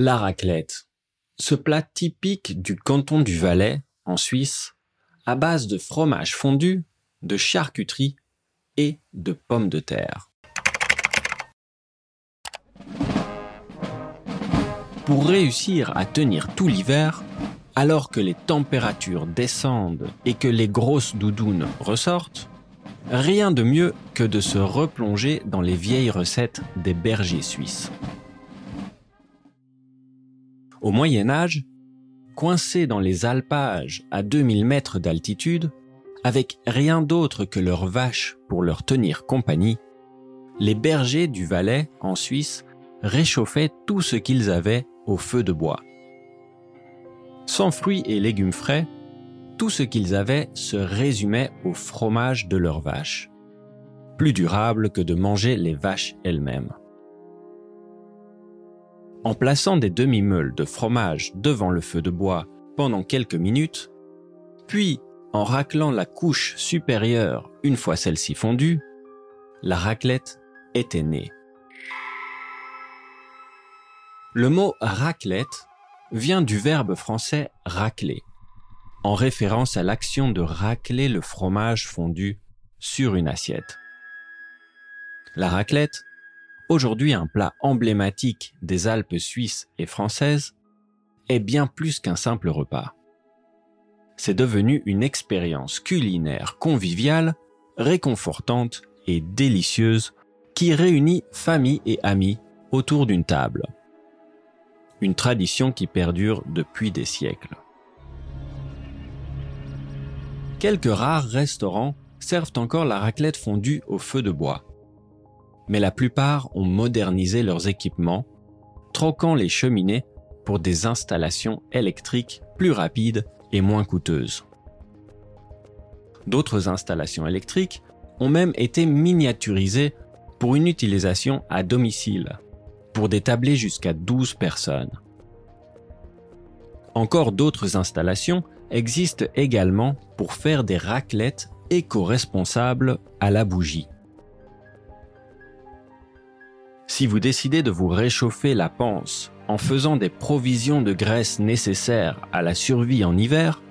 La raclette. Ce plat typique du canton du Valais, en Suisse, à base de fromage fondu, de charcuterie et de pommes de terre. Pour réussir à tenir tout l'hiver, alors que les températures descendent et que les grosses doudounes ressortent, rien de mieux que de se replonger dans les vieilles recettes des bergers suisses. Au Moyen Âge, coincés dans les alpages à 2000 mètres d'altitude, avec rien d'autre que leurs vaches pour leur tenir compagnie, les bergers du Valais, en Suisse, réchauffaient tout ce qu'ils avaient au feu de bois. Sans fruits et légumes frais, tout ce qu'ils avaient se résumait au fromage de leurs vaches, plus durable que de manger les vaches elles-mêmes. En plaçant des demi-meules de fromage devant le feu de bois pendant quelques minutes, puis en raclant la couche supérieure une fois celle-ci fondue, la raclette était née. Le mot raclette vient du verbe français racler, en référence à l'action de racler le fromage fondu sur une assiette. La raclette aujourd'hui un plat emblématique des Alpes suisses et françaises, est bien plus qu'un simple repas. C'est devenu une expérience culinaire conviviale, réconfortante et délicieuse qui réunit famille et amis autour d'une table. Une tradition qui perdure depuis des siècles. Quelques rares restaurants servent encore la raclette fondue au feu de bois mais la plupart ont modernisé leurs équipements, troquant les cheminées pour des installations électriques plus rapides et moins coûteuses. D'autres installations électriques ont même été miniaturisées pour une utilisation à domicile, pour des tablés jusqu'à 12 personnes. Encore d'autres installations existent également pour faire des raclettes éco-responsables à la bougie. Si vous décidez de vous réchauffer la panse en faisant des provisions de graisse nécessaires à la survie en hiver,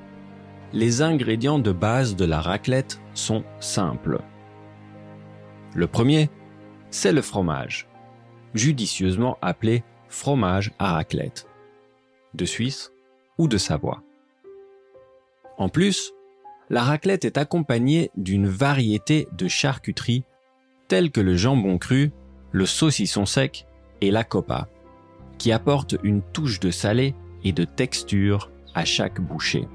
les ingrédients de base de la raclette sont simples. Le premier, c'est le fromage, judicieusement appelé fromage à raclette, de Suisse ou de Savoie. En plus, la raclette est accompagnée d'une variété de charcuteries telles que le jambon cru le saucisson sec et la copa, qui apportent une touche de salé et de texture à chaque bouchée.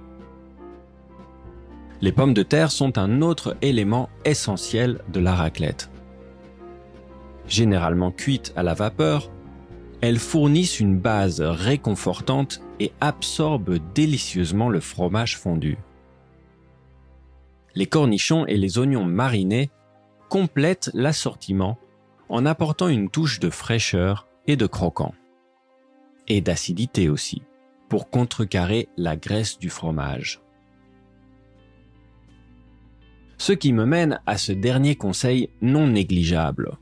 Les pommes de terre sont un autre élément essentiel de la raclette. Généralement cuites à la vapeur, elles fournissent une base réconfortante et absorbent délicieusement le fromage fondu. Les cornichons et les oignons marinés complètent l'assortiment en apportant une touche de fraîcheur et de croquant. Et d'acidité aussi, pour contrecarrer la graisse du fromage. Ce qui me mène à ce dernier conseil non négligeable.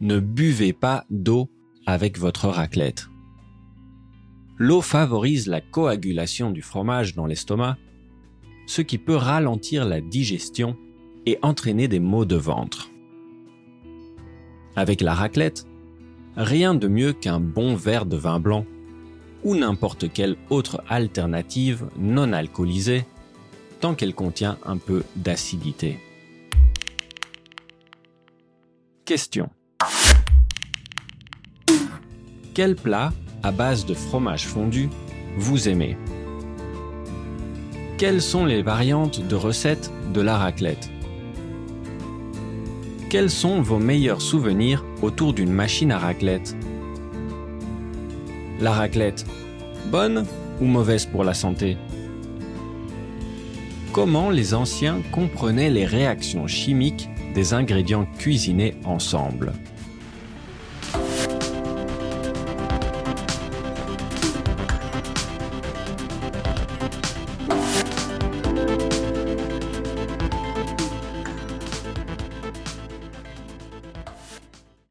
Ne buvez pas d'eau avec votre raclette. L'eau favorise la coagulation du fromage dans l'estomac, ce qui peut ralentir la digestion et entraîner des maux de ventre. Avec la raclette, rien de mieux qu'un bon verre de vin blanc ou n'importe quelle autre alternative non alcoolisée tant qu'elle contient un peu d'acidité. Question. Quel plat à base de fromage fondu vous aimez? Quelles sont les variantes de recettes de la raclette? Quels sont vos meilleurs souvenirs autour d'une machine à raclette? La raclette, bonne ou mauvaise pour la santé? Comment les anciens comprenaient les réactions chimiques des ingrédients cuisinés ensemble?